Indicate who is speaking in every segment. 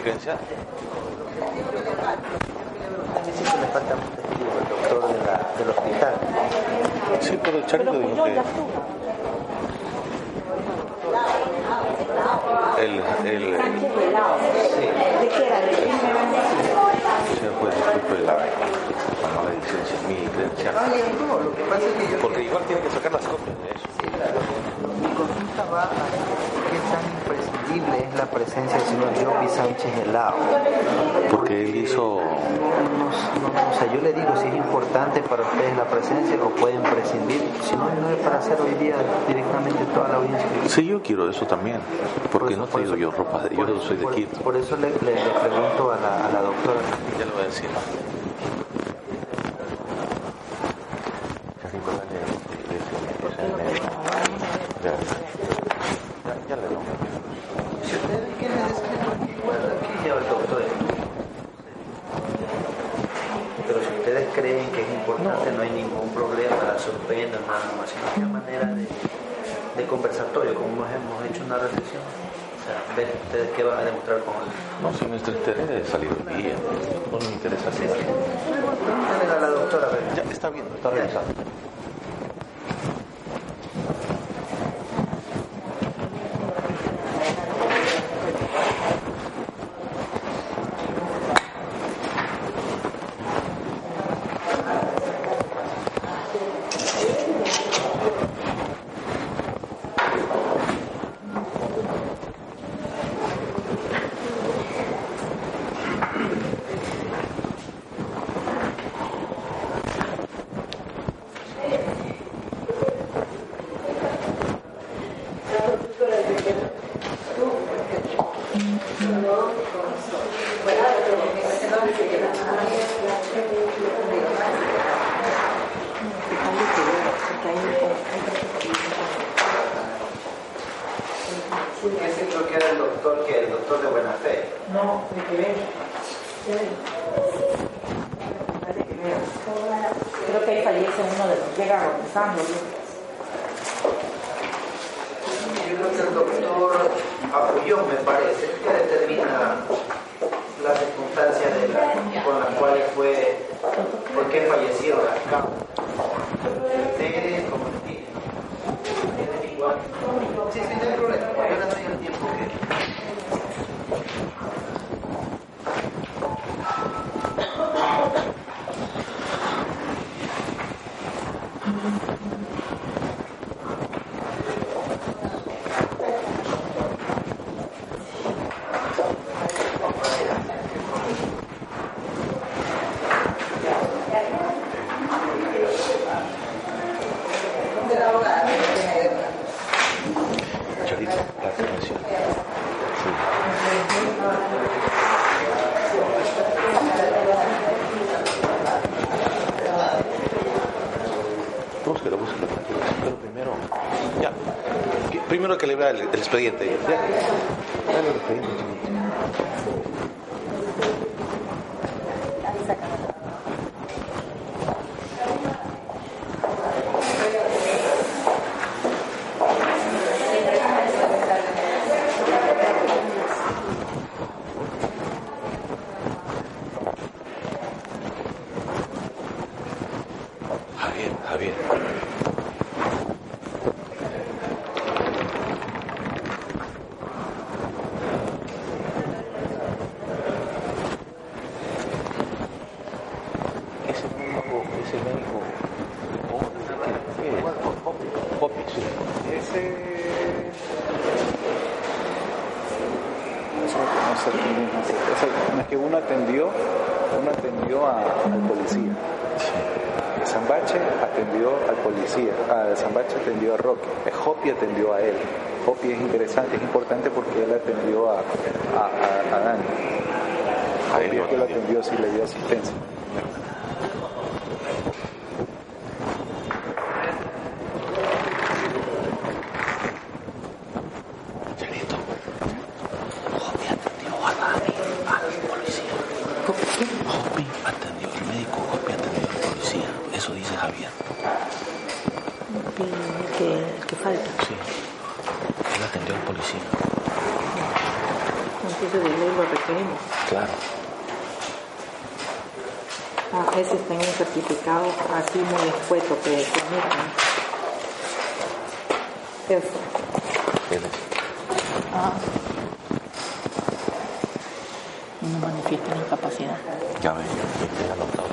Speaker 1: Dice que le falta un testigo al doctor de la- del hospital.
Speaker 2: Sí, pero el Charito dijo que. El, el, el, señor juez, disculpe la, la mala licencia, mi credencial.
Speaker 1: Yo...
Speaker 2: Porque igual tiene que sacar las copias de eso.
Speaker 1: Sí, claro. Mi consulta va a qué tan imprescindible es la presencia del señor Jopi Sánchez Helao.
Speaker 2: Porque él hizo.
Speaker 1: No, no, o sea, yo le digo si es importante para ustedes la presencia o pueden prescindir, si no, no es para hacer hoy día directamente toda la audiencia.
Speaker 2: Sí, yo quiero eso también. Porque no
Speaker 1: Por eso-
Speaker 2: traigo yo ropa, de- yo
Speaker 1: por-
Speaker 2: soy de
Speaker 1: por-
Speaker 2: Quito.
Speaker 1: Por eso le, le- le pregunto a la, a la doctora.
Speaker 2: Ya le voy a decir. Ya, ya le doy.
Speaker 1: Si ustedes quieren decir igual aquí lleva el doctor. Pero si ustedes creen que es importante, no, hay ningún problema, la sorprenden, nada más, sino que manera de, de conversatorio, como hemos, hemos hecho una reflexión. O sea, ver ustedes qué van a demostrar con él.
Speaker 2: No, si nuestro interés es salir hoy día. No me interesa así.
Speaker 1: Pregúntenle a la doctora, a ver.
Speaker 2: Ya, está bien, está revisado.
Speaker 1: Ese creo que era el doctor, que el doctor de buena fe.
Speaker 3: Creo que ahí fallece uno de los llega agonizando.
Speaker 1: Yo creo que el doctor Apullón, me parece, que determina las circunstancias de la, con las cuales fue, por qué fallecieron las causas. Ustedes, como entienden, tienen igual. Sí, sí, no hay problema. Yo no doy el tiempo que.
Speaker 2: Charito, la credencial. Sí. Búsquelo, búsquelo, tranquilo. Pero primero, ya. Que- Primero que le vea el, el expediente. Ya. Dale el expediente, Javier. Ese
Speaker 4: médico, ese médico. Ese. Es que uno atendió, uno atendió a, al policía. Zambache atendió al policía, a Zambache atendió a Roque, Hopi atendió a él. Hopi es interesante, es importante porque él atendió a, a, a, a Dani. Hopi es que lo
Speaker 2: atendió.
Speaker 4: sí le dio asistencia.
Speaker 2: Chanito, Jopi atendió a Dani, al policía. Jopi atendió, el médico Jopi atendió al policía. Eso dice Javier.
Speaker 3: El que, el que falta.
Speaker 2: Sí. Él atendió al policía.
Speaker 3: Entonces de ley lo requerimos.
Speaker 2: Claro.
Speaker 3: Ah, ese está en un certificado así muy escueto que tramitan. Eso. Ah. No manifiesta incapacidad.
Speaker 2: Ya ves, ya anotado.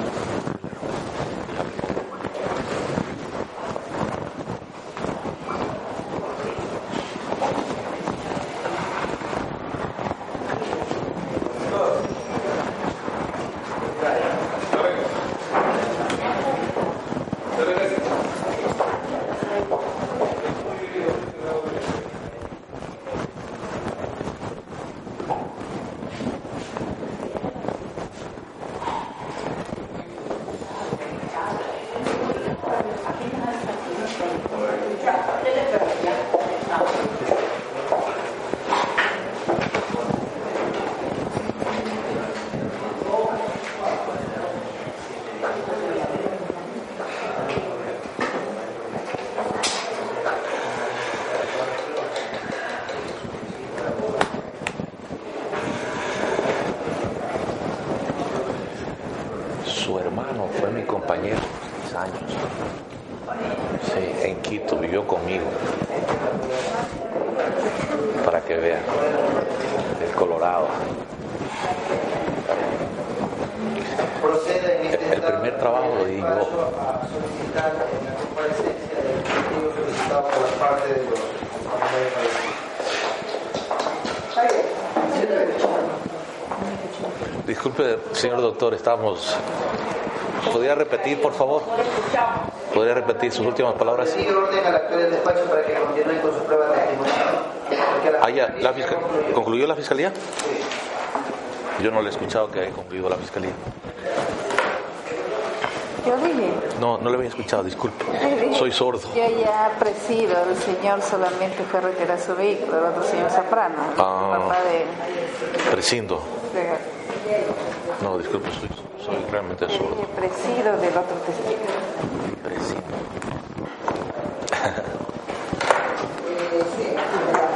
Speaker 2: Su hermano fue mi compañero mis años. Sí, en Quito, vivió conmigo. Para que vean. El Colorado.
Speaker 1: Procede en este
Speaker 2: El- el
Speaker 1: estado
Speaker 2: primer trabajo lo di yo.
Speaker 1: paso a solicitar la comparecencia del testigo solicitado por la parte de los familiares fallecidos.
Speaker 2: Disculpe, señor doctor, estamos. ¿Podría repetir, por favor? ¿Podría repetir sus últimas palabras?
Speaker 1: Sigue orden al actual del despacho para que continúen con su prueba testimonial. Porque la
Speaker 2: Ah, ya, la fiscal-
Speaker 1: concluyó.
Speaker 2: ¿Concluyó la fiscalía? Yo no le he escuchado que haya concluido la fiscalía.
Speaker 5: Yo dije,
Speaker 2: No, no le había escuchado, disculpe. Soy sordo.
Speaker 5: yo ya presido, el señor solamente fue a retirar su vehículo, el otro señor Zaprano,
Speaker 2: Ah.
Speaker 5: papá de,
Speaker 2: Prescindo.
Speaker 5: de-
Speaker 2: No, disculpe, soy, soy realmente sordo.
Speaker 5: presido del otro testigo.
Speaker 2: Prescindo.